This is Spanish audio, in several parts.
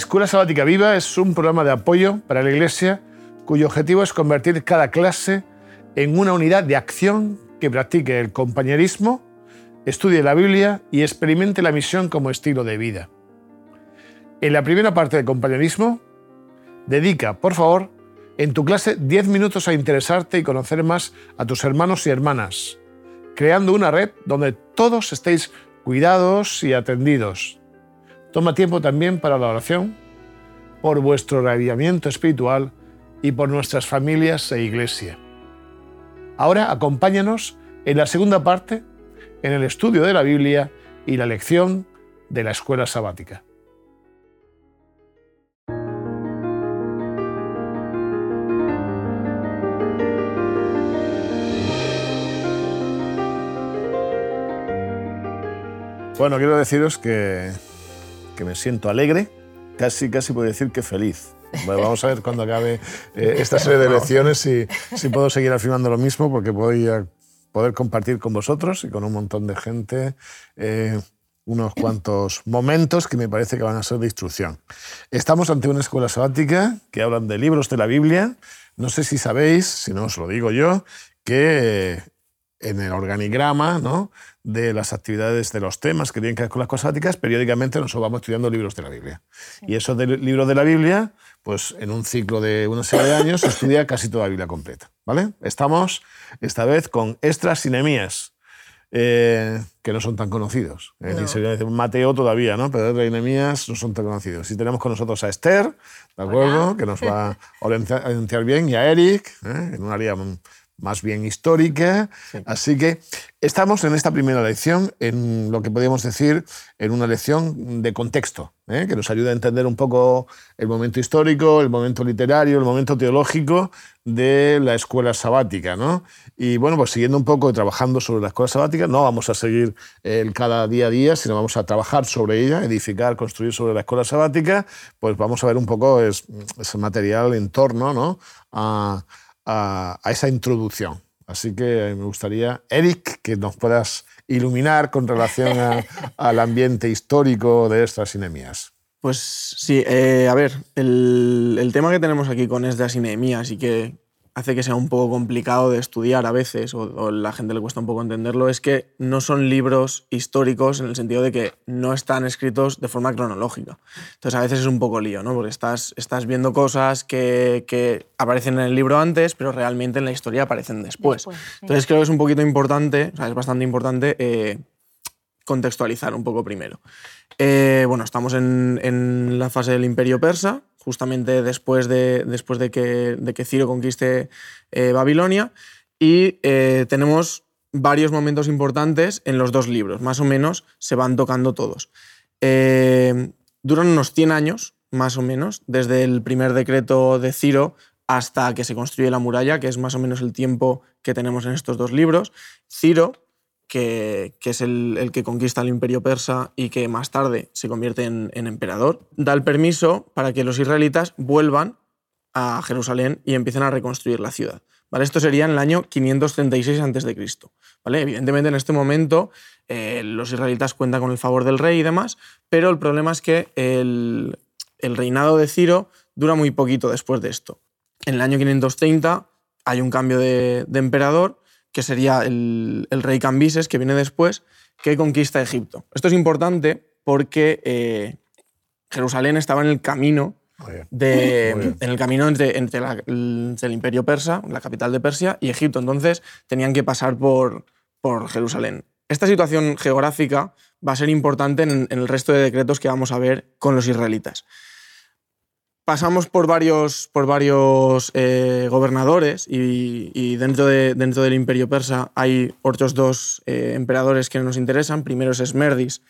Escuela Sabática Viva es un programa de apoyo para la Iglesia cuyo objetivo es convertir cada clase en una unidad de acción que practique el compañerismo, estudie la Biblia y experimente la misión como estilo de vida. En la primera parte del compañerismo, dedica, por favor, en tu clase 10 minutos a interesarte y conocer más a tus hermanos y hermanas, creando una red donde todos estéis cuidados y atendidos. Toma tiempo también para la oración, por vuestro radiamiento espiritual y por nuestras familias e iglesia. Ahora acompáñanos en la segunda parte, en el estudio de la Biblia y la lección de la escuela sabática. Bueno, quiero deciros que, que me siento alegre, casi, casi puedo decir que feliz. Bueno, vamos a ver cuando acabe eh, esta serie de lecciones si, si puedo seguir afirmando lo mismo, porque voy a poder compartir con vosotros y con un montón de gente eh, unos cuantos momentos que me parece que van a ser de instrucción. Estamos ante una escuela sabática que hablan de libros de la Biblia. No sé si sabéis, si no os lo digo yo, que en el organigrama ¿no? De las actividades de los temas que tienen que ver con las cosas áticas, periódicamente nosotros vamos estudiando libros de la Biblia. Y esos de, libros de la Biblia, pues en un ciclo de una serie de años se estudia casi toda la Biblia completa. ¿vale? Estamos esta vez con Estras y Nemías, eh, que no son tan conocidos. Eh, no. Mateo todavía, ¿no? pero Esdras y Nemías no son tan conocidos. Y tenemos con nosotros a Esther, ¿de acuerdo? Que nos va a orientar bien, y a Eric, ¿eh? en un área más bien histórica. Así que estamos en esta primera lección, en lo que podríamos decir, en una lección de contexto, ¿eh? que nos ayuda a entender un poco el momento histórico, el momento literario, el momento teológico de la escuela sabática. ¿no? Y bueno, pues siguiendo un poco y trabajando sobre la escuela sabática, no vamos a seguir el cada día a día, sino vamos a trabajar sobre ella, edificar, construir sobre la escuela sabática, pues vamos a ver un poco ese material en torno ¿no? a a, esa introducción. Así que me gustaría, Eric, que nos puedas iluminar con relación al ambiente histórico de estas sinemías. Pues sí, eh, a ver, el, el, tema que tenemos aquí con estas sinemías y que hace que sea un poco complicado de estudiar a veces, o, a la gente le cuesta un poco entenderlo, es que no son libros históricos en el sentido de que no están escritos de forma cronológica. Entonces a veces es un poco lío, ¿no? Porque estás, estás viendo cosas que, que aparecen en el libro antes, pero realmente en la historia aparecen después. Entonces creo que es un poquito importante, o sea, es bastante importante eh, contextualizar un poco primero. Eh, bueno, estamos en, en la fase del imperio persa, justamente después de, después de, que, de que Ciro conquiste eh, Babilonia. Y eh, tenemos varios momentos importantes en los dos libros, más o menos se van tocando todos. Eh, duran unos 100 años, más o menos, desde el primer decreto de Ciro hasta que se construye la muralla, que es más o menos el tiempo que tenemos en estos dos libros. Ciro que, es el, que conquista el imperio persa y que más tarde se convierte en, emperador, da el permiso para que los israelitas vuelvan a Jerusalén y empiecen a reconstruir la ciudad. ¿Vale? Esto sería en el año 536 a.C. ¿vale? Evidentemente, en este momento eh, los israelitas cuentan con el favor del rey y demás, pero el problema es que el, reinado de Ciro dura muy poquito después de esto. En el año 530 hay un cambio de emperador que sería el, rey Cambises, que viene después, que conquista Egipto. Esto es importante porque eh, Jerusalén estaba en el camino de, en el camino entre, entre, el imperio persa, la capital de Persia, y Egipto. Entonces tenían que pasar por, por Jerusalén. Esta situación geográfica va a ser importante en, en el resto de decretos que vamos a ver con los israelitas pasamos por varios, por varios eh, gobernadores y, dentro, de, dentro del imperio persa hay otros dos eh, emperadores que nos interesan. Primero es Esmerdis,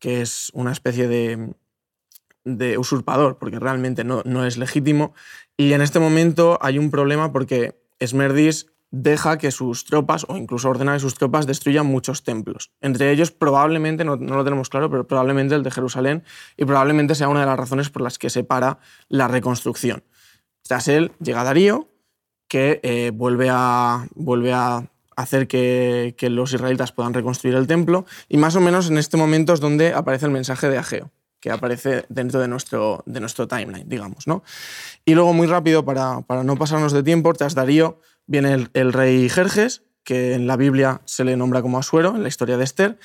que es una especie de, usurpador, porque realmente no, no, es legítimo. Y en este momento hay un problema porque Esmerdis deja que sus tropas, o incluso ordena que sus tropas, destruyan muchos templos. Entre ellos, probablemente, no, lo tenemos claro, pero probablemente el de Jerusalén, y probablemente sea una de las razones por las que se para la reconstrucción. Tras él llega Darío, que eh, vuelve, a, vuelve a hacer que, que, los israelitas puedan reconstruir el templo, y más o menos en este momento es donde aparece el mensaje de Ageo. que aparece dentro de nuestro, de nuestro timeline, digamos. ¿no? Y luego, muy rápido, para, para no pasarnos de tiempo, tras Darío viene el, rey Jerjes, que en la Biblia se le nombra como Asuero, en la historia de Esther,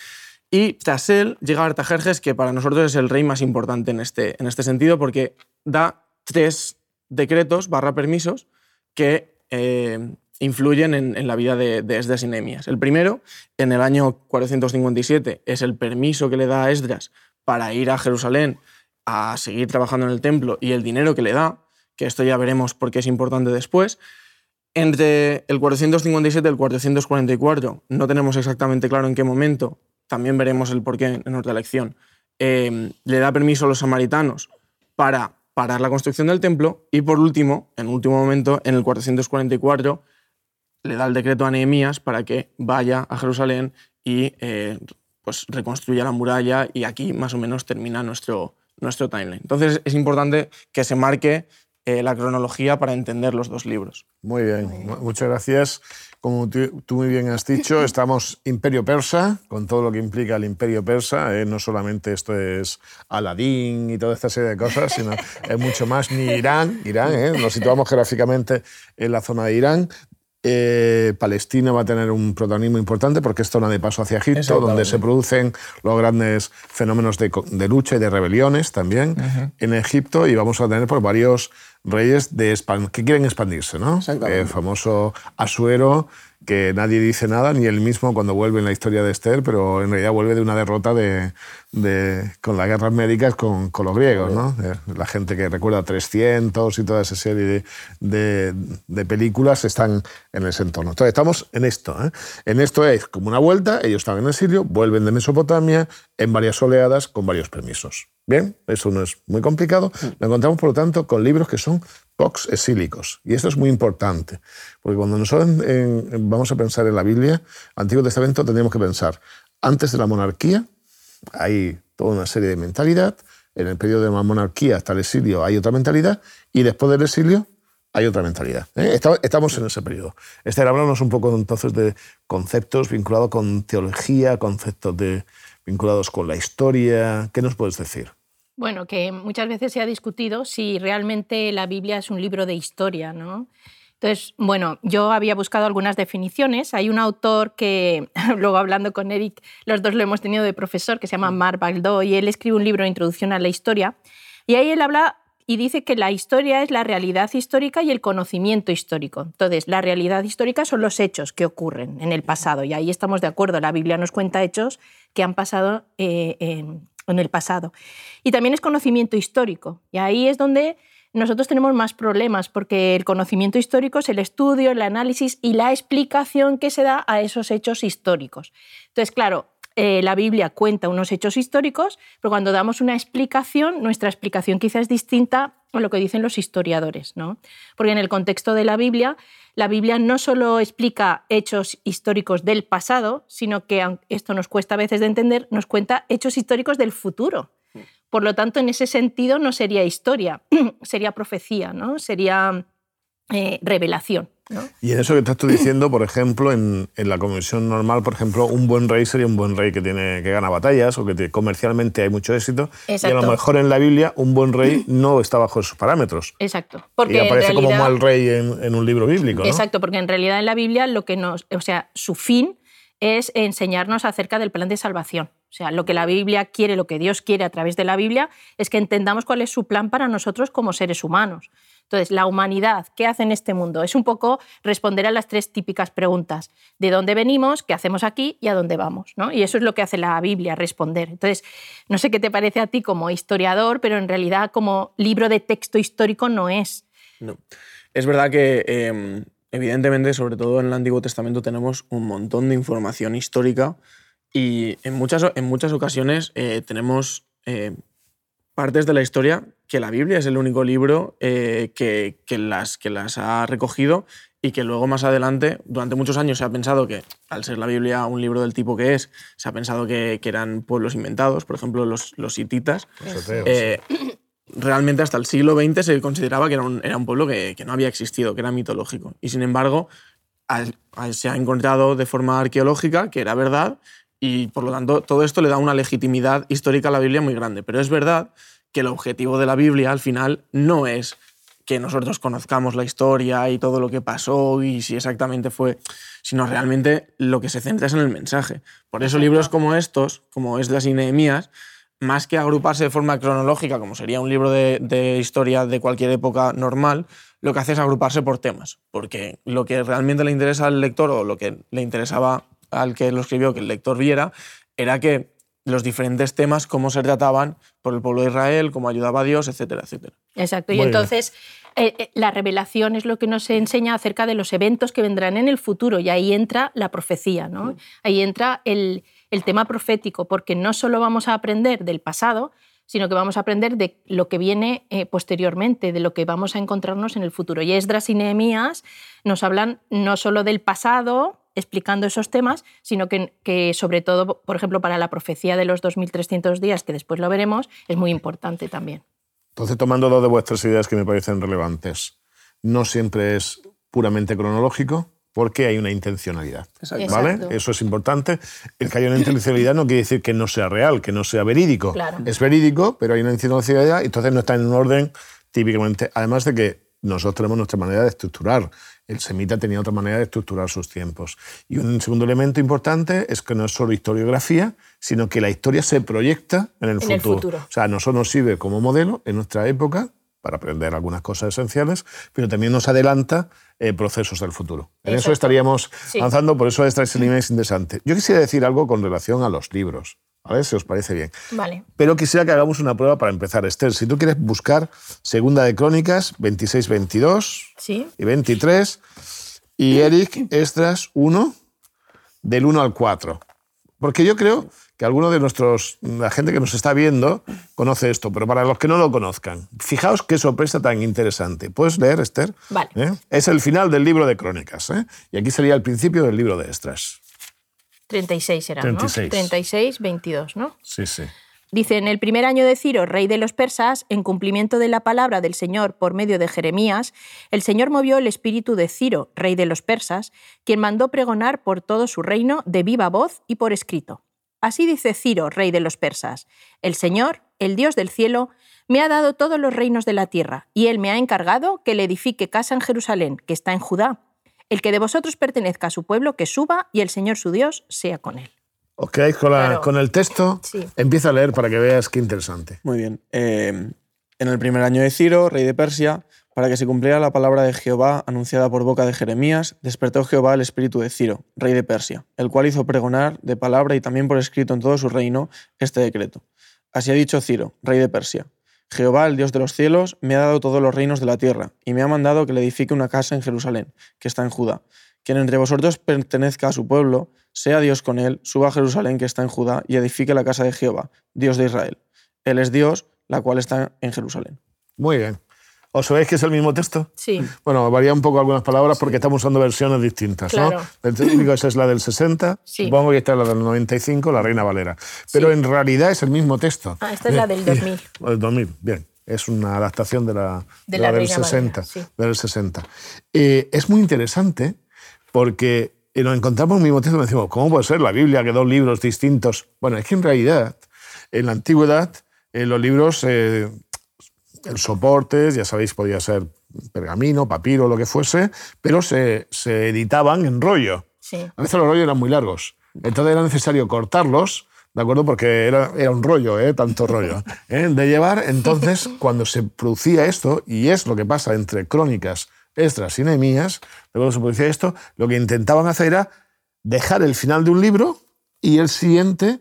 y tras él llega Artajerjes, que para nosotros es el rey más importante en este, en este sentido, porque da tres decretos barra permisos que eh, influyen en, la vida de, Esdras y Nehemías. El primero, en el año 457, es el permiso que le da a Esdras para ir a Jerusalén a seguir trabajando en el templo y el dinero que le da, que esto ya veremos por qué es importante después. Entre el 457 y el 444, no tenemos exactamente claro en qué momento, también veremos el porqué en otra lección, eh, le da permiso a los samaritanos para parar la construcción del templo y por último, en último momento, en el 444, le da el decreto a Nehemías para que vaya a Jerusalén y eh, pues reconstruya la muralla y aquí más o menos termina nuestro, nuestro timeline. Entonces es importante que se marque eh, la cronología para entender los dos libros. Muy bien, muchas gracias. Como tú muy bien has dicho, estamos imperio persa, con todo lo que implica el imperio persa. ¿eh? No solamente esto es Aladín y toda esta serie de cosas, sino es mucho más, ni Irán. Irán ¿eh? Nos situamos geográficamente en la zona de Irán. Eh, Palestina va a tener un protagonismo importante porque es zona de paso hacia Egipto, donde se producen los grandes fenómenos de, lucha y de rebeliones también en Egipto. Y vamos a tener por varios reyes de que quieren expandirse, ¿no? El famoso Asuero, que nadie dice nada, ni él mismo cuando vuelve en la historia de Esther, pero en realidad vuelve de una derrota de, con las guerras médicas con, con los griegos, ¿no? La gente que recuerda 300 y toda esa serie de, de, películas están en ese entorno. Entonces, estamos en esto. ¿eh? En esto es como una vuelta, ellos están en exilio, vuelven de Mesopotamia en varias oleadas con varios permisos. Bien, eso no es muy complicado. Lo encontramos, por lo tanto, con libros que son pox exílicos. Y esto es muy importante, porque cuando nosotros vamos a pensar en la Biblia, Antiguo Testamento, tendríamos que pensar antes de la monarquía, hay toda una serie de mentalidad, en el periodo de la monarquía hasta el exilio hay otra mentalidad, y después del exilio hay otra mentalidad. ¿eh? Estamos en ese periodo. Esther, háblanos un poco entonces de conceptos vinculados con teología, conceptos de, vinculados con la historia. ¿Qué nos puedes decir? Bueno, que muchas veces se ha discutido si realmente la Biblia es un libro de historia, ¿no? Entonces, bueno, yo había buscado algunas definiciones. Hay un autor que, luego hablando con Eric, los dos lo hemos tenido de profesor, que se llama Marc Baldó, y él escribe un libro de introducción a la historia. Y ahí él habla y dice que la historia es la realidad histórica y el conocimiento histórico. Entonces, la realidad histórica son los hechos que ocurren en el pasado, y ahí estamos de acuerdo. La Biblia nos cuenta hechos que han pasado eh, en, en el pasado. Y también es conocimiento histórico. Y ahí es donde nosotros tenemos más problemas, porque el conocimiento histórico es el estudio, el análisis y la explicación que se da a esos hechos históricos. Entonces, claro, eh, la Biblia cuenta unos hechos históricos, pero cuando damos una explicación, nuestra explicación quizás es distinta lo que dicen los historiadores, ¿no? Porque en el contexto de la Biblia, la Biblia no solo explica hechos históricos del pasado, sino que esto nos cuesta a veces de entender, nos cuenta hechos históricos del futuro. Por lo tanto, en ese sentido no sería historia, sería profecía, ¿no? Sería eh, revelación. Y en eso que estás tú diciendo, por ejemplo, en, la convención normal, por ejemplo, un buen rey sería un buen rey que, tiene, que gana batallas o que comercialmente hay mucho éxito. Y a lo mejor en la Biblia un buen rey no está bajo esos parámetros. Exacto. Porque y aparece como mal rey en, un libro bíblico. Exacto, porque en realidad en la Biblia lo que nos, o sea, su fin es enseñarnos acerca del plan de salvación. O sea, lo que la Biblia quiere, lo que Dios quiere a través de la Biblia, es que entendamos cuál es su plan para nosotros como seres humanos. Entonces, la humanidad, ¿qué hace en este mundo? Es un poco responder a las tres típicas preguntas. ¿De dónde venimos? ¿Qué hacemos aquí? ¿Y a dónde vamos? ¿no? Y eso es lo que hace la Biblia, responder. Entonces, no sé qué te parece a ti como historiador, pero en realidad como libro de texto histórico no es. No. Es verdad que, em, evidentemente, sobre todo en el Antiguo Testamento, tenemos un montón de información histórica y en muchas, en muchas ocasiones eh, tenemos eh, partes de la historia que la Biblia es el único libro eh, que, las, que las ha recogido y que luego más adelante, durante muchos años se ha pensado que, al ser la Biblia un libro del tipo que es, se ha pensado que, eran pueblos inventados, por ejemplo los, los hititas. Eh, realmente hasta el siglo XX se consideraba que era un, era un pueblo que, no había existido, que era mitológico. Y sin embargo, se ha encontrado de forma arqueológica que era verdad y por lo tanto todo esto le da una legitimidad histórica a la Biblia muy grande. Pero es verdad que el objetivo de la Biblia al final no es que nosotros conozcamos la historia y todo lo que pasó y si exactamente fue, sino realmente lo que se centra es en el mensaje. Por eso libros como estos, como Esdras y Nehemías, más que agruparse de forma cronológica, como sería un libro de, de, historia de cualquier época normal, lo que hace es agruparse por temas, porque lo que realmente le interesa al lector o lo que le interesaba al que lo escribió que el lector viera era que los diferentes temas, cómo se trataban por el pueblo de Israel, cómo ayudaba a Dios, etcétera, etcétera. Exacto. y entonces eh, eh, la revelación es lo que nos enseña acerca de los eventos que vendrán en el futuro y ahí entra la profecía, ¿no? Ahí entra el, el tema profético, porque no solo vamos a aprender del pasado, sino que vamos a aprender de lo que viene eh, posteriormente, de lo que vamos a encontrarnos en el futuro. Y Esdras y Nehemías nos hablan no solo del pasado, explicando esos temas, sino que, que, sobre todo, por ejemplo, para la profecía de los 2300 días, que después lo veremos, es muy importante también. Entonces, tomando dos de vuestras ideas que me parecen relevantes, no siempre es puramente cronológico, porque hay una intencionalidad. ¿vale? Eso es importante. El que haya una intencionalidad no quiere decir que no sea real, que no sea verídico. Claro. Es verídico, pero hay una intencionalidad y entonces no está en un orden típicamente. Además de que nosotros tenemos nuestra manera de estructurar. El semita tenía otra manera de estructurar sus tiempos. Y un segundo elemento importante es que no es solo historiografía, sino que la historia se proyecta en el, en futuro. el futuro. O sea, nosotros nos sirve como modelo en nuestra época para aprender algunas cosas esenciales, pero también nos adelanta eh, procesos del futuro. En Exacto. eso estaríamos Sí. avanzando, por eso esta es interesante. Yo quisiera decir algo con relación a los libros, ¿vale? Si os parece bien. Vale. Pero quisiera que hagamos una prueba para empezar. Esther, si tú quieres buscar Segunda de Crónicas 26, 22 Sí. y 23 y Eric Estras 1 del 1 al 4. Porque yo creo que alguno de nuestros, la gente que nos está viendo conoce esto, pero para los que no lo conozcan, fijaos qué sorpresa tan interesante. ¿Puedes leer, Esther? Vale. ¿Eh? Es el final del libro de Crónicas. ¿eh? Y aquí sería el principio del libro de Estras. 36 era, 36. ¿no? 36, 22, ¿no? Sí, sí. Dice, en el primer año de Ciro, rey de los persas, en cumplimiento de la palabra del Señor por medio de Jeremías, el Señor movió el espíritu de Ciro, rey de los persas, quien mandó pregonar por todo su reino de viva voz y por escrito. Así dice Ciro, rey de los persas, el Señor, el Dios del cielo, me ha dado todos los reinos de la tierra, y él me ha encargado que le edifique casa en Jerusalén, que está en Judá. El que de vosotros pertenezca a su pueblo, que suba, y el Señor su Dios sea con él. ¿Os quedáis con, la- Claro. con el texto? Sí. Empieza a leer para que veas qué interesante. Muy bien. Eh, en el primer año de Ciro, rey de Persia, para que se cumpliera la palabra de Jehová anunciada por boca de Jeremías, despertó Jehová el espíritu de Ciro, rey de Persia, el cual hizo pregonar de palabra y también por escrito en todo su reino este decreto. Así ha dicho Ciro, rey de Persia. Jehová, el Dios de los cielos, me ha dado todos los reinos de la tierra, y me ha mandado que le edifique una casa en Jerusalén, que está en Judá. Quien entre vosotros pertenezca a su pueblo, sea Dios con él, suba a Jerusalén, que está en Judá, y edifique la casa de Jehová, Dios de Israel. Él es Dios, la cual está en Jerusalén. Muy bien. ¿Os sabéis que es el mismo texto? Sí. Bueno, varía un poco algunas palabras porque estamos usando versiones distintas. Claro. ¿no? El técnico esa es la del 60, Sí. supongo que esta es la del 95, la Reina Valera. Pero Sí. en realidad es el mismo texto. Ah, esta es la del 2000. O del 2000, bien. Es una adaptación de la, De de la del Reina 60. Valera. Del 60. Eh, es muy interesante porque eh, nos encontramos en el mismo texto y decimos, ¿cómo puede ser la Biblia que dos libros distintos? Bueno, es que en realidad, en la antigüedad, eh, los libros, eh, el soporte, ya sabéis, podía ser pergamino, papiro, lo que fuese, pero se, se editaban en rollo. Sí. A veces los rollos eran muy largos. Entonces era necesario cortarlos, ¿de acuerdo? Porque era, era un rollo, ¿eh? Tanto rollo. ¿eh? De llevar, entonces, cuando se producía esto, y es lo que pasa entre crónicas, extras y Nehemías, cuando se producía esto, lo que intentaban hacer era dejar el final de un libro y el siguiente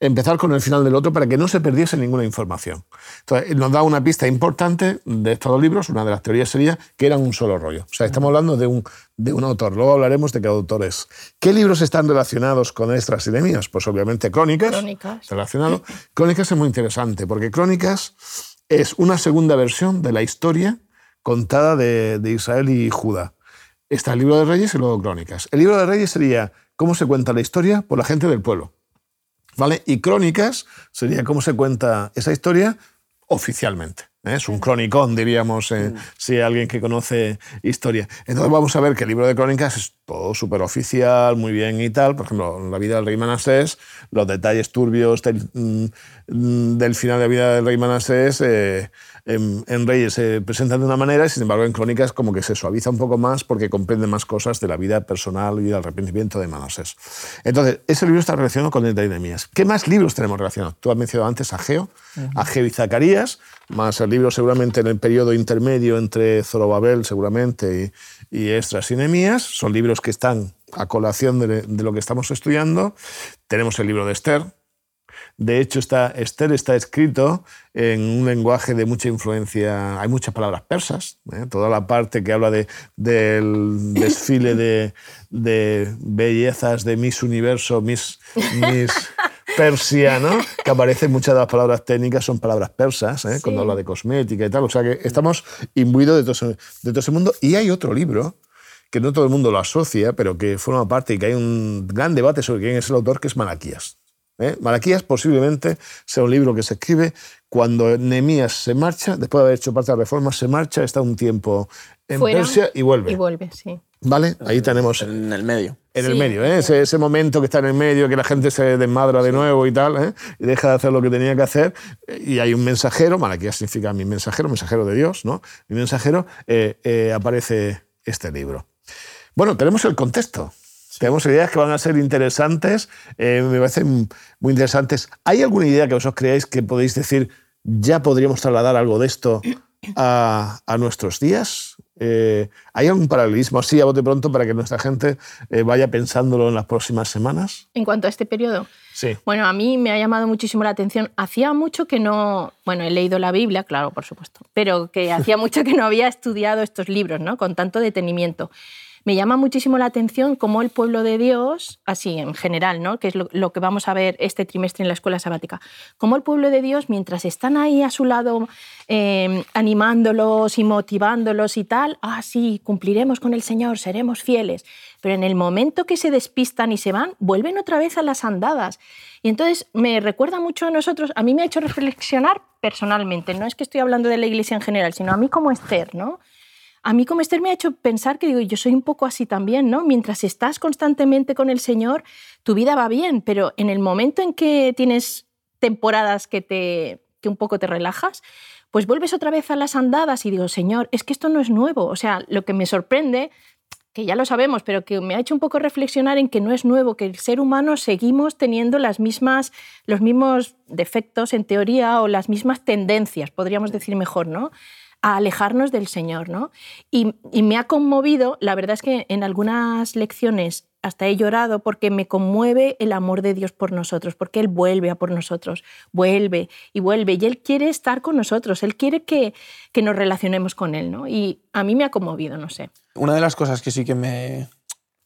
empezar con el final del otro para que no se perdiese ninguna información. Entonces, nos da una pista importante de estos dos libros. Una de las teorías sería que eran un solo rollo. O sea, estamos hablando de un, de un autor. Luego hablaremos de qué autor es. ¿Qué libros están relacionados con Estras y Nehemías? Pues obviamente Crónicas. Crónicas. Relacionado. Crónicas es muy interesante porque Crónicas es una segunda versión de la historia contada de, de Israel y Judá. Está el libro de Reyes y luego Crónicas. El libro de Reyes sería cómo se cuenta la historia por la gente del pueblo. ¿Vale? Y crónicas sería cómo se cuenta esa historia oficialmente. ¿eh? Es un cronicón, diríamos, eh, si hay alguien que conoce historia. Entonces vamos a ver que el libro de crónicas es todo súper oficial, muy bien y tal. Por ejemplo, la vida del rey Manasés, los detalles turbios del, mm, del final de la vida del rey Manasés eh, en, Reyes se presentan de una manera y sin embargo en Crónicas como que se suaviza un poco más porque comprende más cosas de la vida personal y del arrepentimiento de Manasés. Entonces, ese libro está relacionado con el de Nehemías. ¿Qué más libros tenemos relacionados? Tú has mencionado antes a Geo, a Geo y Zacarías, más el libro seguramente en el periodo intermedio entre Zorobabel seguramente y, y Estras y Nehemías. Son libros que están a colación de, de lo que estamos estudiando. Tenemos el libro de Esther, de hecho, está, Esther está escrito en un lenguaje de mucha influencia, hay muchas palabras persas, ¿eh? toda la parte que habla de, del desfile de, de, bellezas de Miss Universo, Miss, Miss Persia, ¿no? que aparecen muchas de las palabras técnicas, son palabras persas, ¿eh? cuando habla de cosmética y tal. O sea que estamos imbuidos de todo, de todo ese mundo. Y hay otro libro que no todo el mundo lo asocia, pero que forma parte y que hay un gran debate sobre quién es el autor, que es Malaquías. ¿eh? Malaquías posiblemente sea un libro que se escribe cuando Nehemías se marcha, después de haber hecho parte de la reforma, se marcha, está un tiempo en Persia y vuelve. Y vuelve, sí. ¿Vale? Ahí tenemos... En el medio. En el medio, ¿eh? ese, momento que está en el medio, que la gente se desmadra de nuevo y tal, ¿eh? y deja de hacer lo que tenía que hacer, y hay un mensajero, Malaquías significa mi mensajero, mensajero de Dios, ¿no? Mi mensajero, aparece este libro. Bueno, tenemos el contexto. Tenemos ideas que van a ser interesantes, eh, me parecen muy interesantes. ¿Hay alguna idea que vosotros creáis que podéis decir, ya podríamos trasladar algo de esto a, nuestros días? Eh, ¿Hay algún paralelismo así a bote pronto para que nuestra gente eh, vaya pensándolo en las próximas semanas? En cuanto a este periodo. Sí. Bueno, a mí me ha llamado muchísimo la atención. Hacía mucho que no, bueno, he leído la Biblia, claro, por supuesto, pero que hacía mucho que no había estudiado estos libros, ¿no? Con tanto detenimiento me llama muchísimo la atención cómo el pueblo de Dios, así en general, ¿no? que es lo, que vamos a ver este trimestre en la escuela sabática, cómo el pueblo de Dios, mientras están ahí a su lado em, animándolos y motivándolos y tal, ah, sí, cumpliremos con el Señor, seremos fieles, pero en el momento que se despistan y se van, vuelven otra vez a las andadas. Y entonces me recuerda mucho a nosotros, a mí me ha hecho reflexionar personalmente, no es que estoy hablando de la iglesia en general, sino a mí como Esther, ¿no? A mí como Esther me ha hecho pensar que digo, yo soy un poco así también, ¿no? Mientras estás constantemente con el Señor, tu vida va bien, pero en el momento en que tienes temporadas que, te, que un poco te relajas, pues vuelves otra vez a las andadas y digo, Señor, es que esto no es nuevo. O sea, lo que me sorprende, que ya lo sabemos, pero que me ha hecho un poco reflexionar en que no es nuevo, que el ser humano seguimos teniendo las mismas, los mismos defectos en teoría o las mismas tendencias, podríamos decir mejor, ¿no? A alejarnos del Señor. ¿no? Y, me ha conmovido, la verdad es que en algunas lecciones hasta he llorado porque me conmueve el amor de Dios por nosotros, porque Él vuelve a por nosotros, vuelve y vuelve, y Él quiere estar con nosotros, Él quiere que, que nos relacionemos con Él, ¿no? Y a mí me ha conmovido, no sé. Una de las cosas que sí que me,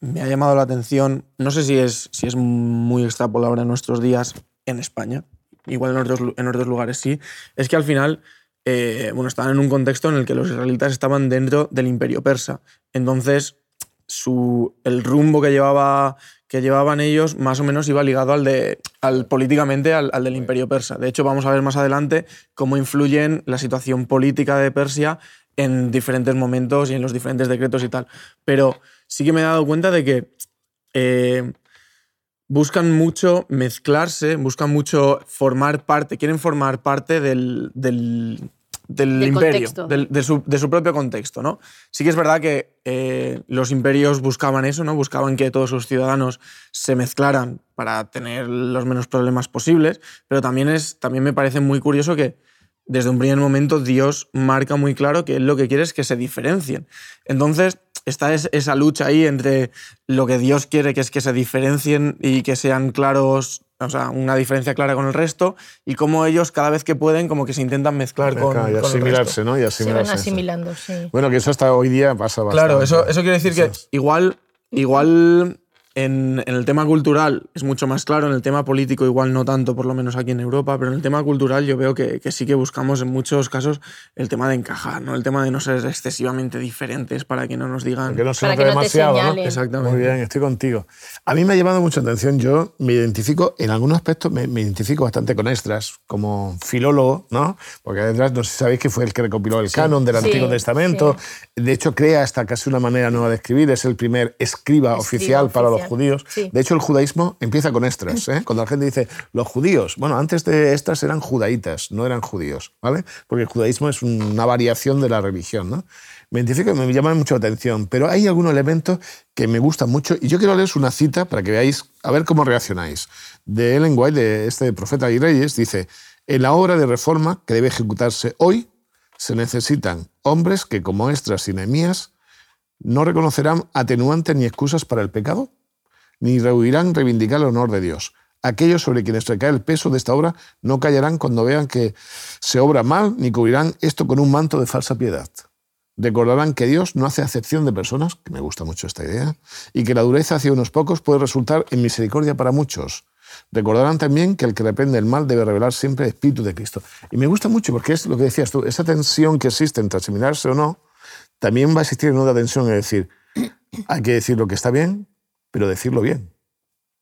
me ha llamado la atención, no sé si es, si es muy extrapolable en nuestros días en España, igual en otros, en otros lugares sí, es que al final eh, bueno, estaban en un contexto en el que los israelitas estaban dentro del imperio persa. Entonces, el rumbo que, llevaba, llevaban ellos más o menos iba ligado al de, políticamente al, del imperio persa. De hecho, vamos a ver más adelante cómo influyen la situación política de Persia en diferentes momentos y en los diferentes decretos y tal. Pero sí que me he dado cuenta de que eh, buscan mucho mezclarse, buscan mucho formar parte, quieren formar parte del, del, imperio, de, su, de, su, propio contexto. ¿no? Sí que es verdad que eh, los imperios buscaban eso, ¿no? buscaban que todos sus ciudadanos se mezclaran para tener los menos problemas posibles, pero también, es, también me parece muy curioso que desde un primer momento Dios marca muy claro que él lo que quiere es que se diferencien. Entonces, está esa lucha ahí entre lo que Dios quiere, que es que se diferencien y que sean claros, o sea, una diferencia clara con el resto, y cómo ellos cada vez que pueden como que se intentan mezclar con, y asimilarse, ¿no? Y asimilarse. Se van asimilando, sí. Bueno, que eso hasta hoy día pasa bastante. Claro, eso, eso quiere decir que igual, igual en, el tema cultural es mucho más claro, en el tema político igual no tanto, por lo menos aquí en Europa, pero en el tema cultural yo veo que, sí que buscamos en muchos casos el tema de encajar, ¿no? el tema de no ser excesivamente diferentes para que no nos digan... Que no se note demasiado, ¿no? Exactamente. Muy bien, estoy contigo. A mí me ha llamado mucha atención, yo me identifico, en algunos aspectos me, identifico bastante con Estras, como filólogo, ¿no? Porque Estras, no sé si sabéis que fue el que recopiló el canon del Antiguo Testamento. de hecho, crea hasta casi una manera nueva de escribir. Es el primer escriba, oficial, para los judíos. De hecho, el judaísmo empieza con extras. ¿eh? Cuando la gente dice los judíos, bueno, antes de estas eran judaítas, no eran judíos, ¿vale? Porque el judaísmo es una variación de la religión, ¿no? Me identifica, me llama mucho la atención, pero hay algunos elementos que me gustan mucho y yo quiero leer una cita para que veáis, a ver cómo reaccionáis. De Ellen White, de este profeta y reyes, dice, en la obra de reforma que debe ejecutarse hoy, se necesitan hombres que, como Estras y Nehemías, no reconocerán atenuantes ni excusas para el pecado, ni rehuirán reivindicar el honor de Dios. Aquellos sobre quienes recae el peso de esta obra no callarán cuando vean que se obra mal, ni cubrirán esto con un manto de falsa piedad. Recordarán que Dios no hace acepción de personas, que me gusta mucho esta idea, y que la dureza hacia unos pocos puede resultar en misericordia para muchos. Recordarán también que el que reprende el mal debe revelar siempre el Espíritu de Cristo. Y me gusta mucho porque es lo que decías tú, esa tensión que existe entre asimilarse o no, también va a existir una otra tensión, es decir, hay que decir lo que está bien, pero decirlo bien.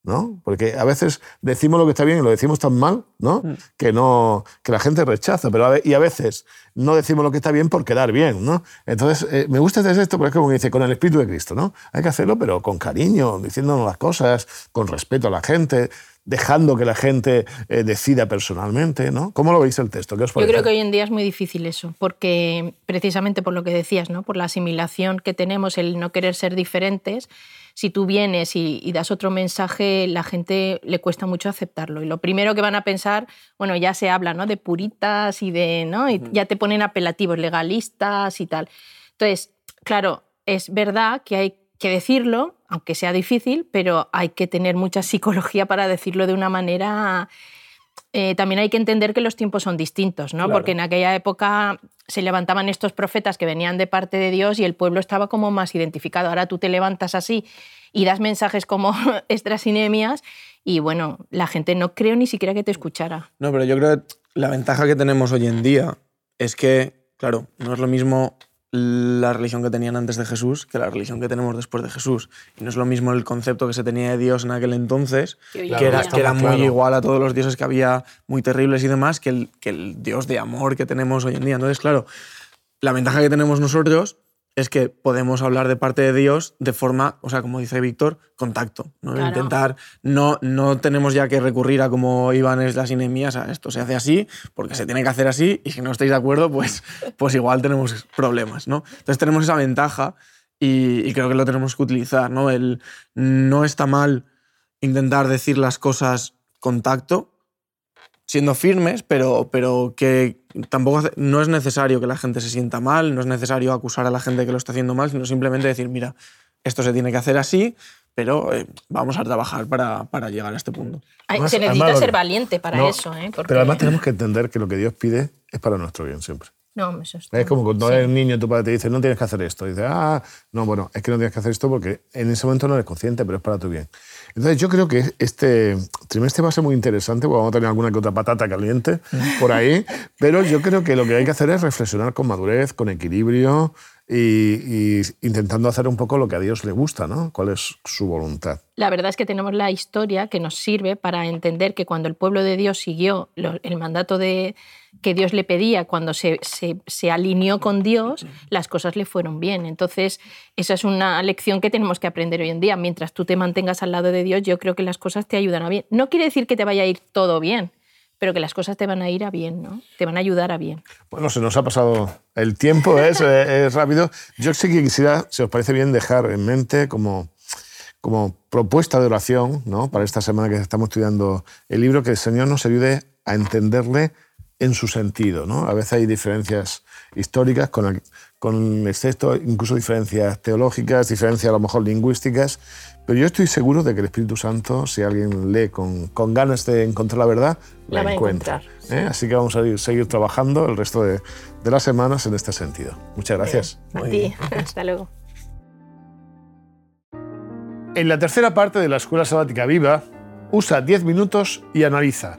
¿no? Porque a veces decimos lo que está bien y lo decimos tan mal, ¿no? Mm. Que, no, que la gente rechaza, pero y a veces no decimos lo que está bien por quedar bien, ¿no? Entonces, eh, me gusta hacer esto porque es como dice, con el Espíritu de Cristo, ¿no? Hay que hacerlo, pero con cariño, diciéndonos las cosas, con respeto a la gente, dejando que la gente eh, decida personalmente, ¿no? ¿Cómo lo veis el texto? Yo creo que hoy en día es muy difícil eso, porque precisamente por lo que decías, ¿no? Por la asimilación que tenemos, el no querer ser diferentes, si tú vienes y, das otro mensaje, la gente le cuesta mucho aceptarlo. Y lo primero que van a pensar, bueno, ya se habla, ¿no? De puritas y de, ¿no? Y ya te ponen apelativos legalistas y tal. Entonces, claro, es verdad que hay que decirlo, aunque sea difícil, pero hay que tener mucha psicología para decirlo de una manera... Eh, también hay que entender que los tiempos son distintos, ¿no? Porque en aquella época se levantaban estos profetas que venían de parte de Dios y el pueblo estaba como más identificado. Ahora tú te levantas así y das mensajes como extras y y bueno, la gente no creo ni siquiera que te escuchara. No, pero yo creo que la ventaja que tenemos hoy en día es que, claro, no es lo mismo la religión que tenían antes de Jesús que la religión que tenemos después de Jesús. Y no es lo mismo el concepto que se tenía de Dios en aquel entonces, que, era, que era, muy igual a todos los dioses que había, muy terribles y demás, que el, que el Dios de amor que tenemos hoy en día. Entonces, claro, la ventaja que tenemos nosotros es que podemos hablar de parte de Dios de forma, o sea, como dice Víctor, contacto. ¿no? Intentar, no, no tenemos ya que recurrir a como iban las inemías, a esto se hace así, porque se tiene que hacer así, y si no estáis de acuerdo, pues, pues igual tenemos problemas. ¿no? Entonces tenemos esa ventaja y, creo que lo tenemos que utilizar. ¿no? El, no está mal intentar decir las cosas contacto, siendo firmes, pero, pero que tampoco no es necesario que la gente se sienta mal, no es necesario acusar a la gente que lo está haciendo mal, sino simplemente decir, mira, esto se tiene que hacer así, pero eh, vamos a trabajar para, para, llegar a este punto. se necesita ser valiente para eso. ¿eh? Pero además tenemos que entender que lo que Dios pide es para nuestro bien siempre. No, eso es como cuando eres un niño tu padre te dice, no tienes que hacer esto. Y dices, ah, no, bueno, es que no tienes que hacer esto porque en ese momento no eres consciente, pero es para tu bien. Entonces yo creo que este trimestre va a ser muy interesante, porque vamos a tener alguna que otra patata caliente por ahí, pero yo creo que lo que hay que hacer es reflexionar con madurez, con equilibrio y, intentando hacer un poco lo que a Dios le gusta, ¿no? ¿Cuál es su voluntad? La verdad es que tenemos la historia que nos sirve para entender que cuando el pueblo de Dios siguió el mandato de, que Dios le pedía, cuando se, se, alineó con Dios, las cosas le fueron bien. Entonces, esa es una lección que tenemos que aprender hoy en día. Mientras tú te mantengas al lado de Dios, yo creo que las cosas te ayudan a bien. No quiere decir que te vaya a ir todo bien, pero que las cosas te van a ir a bien, ¿no? Te van a ayudar a bien. Bueno, se nos ha pasado el tiempo, es, es rápido. Yo sí que quisiera, si os parece bien, dejar en mente como como propuesta de oración ¿no? para esta semana que estamos estudiando el libro, que el Señor nos ayude a entenderle en su sentido. ¿no? A veces hay diferencias históricas con el, con el texto, incluso diferencias teológicas, diferencias a lo mejor lingüísticas, pero yo estoy seguro de que el Espíritu Santo, si alguien lee con, con ganas de encontrar la verdad, la, encuentra. ¿eh? Así que vamos a ir, seguir trabajando el resto de, de, las semanas en este sentido. Muchas gracias. A ti, hasta luego. En la tercera parte de la Escuela Sabática Viva, usa 10 minutos y analiza.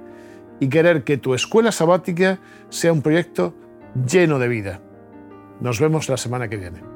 y querer que tu escuela sabática sea un proyecto lleno de vida. Nos vemos la semana que viene.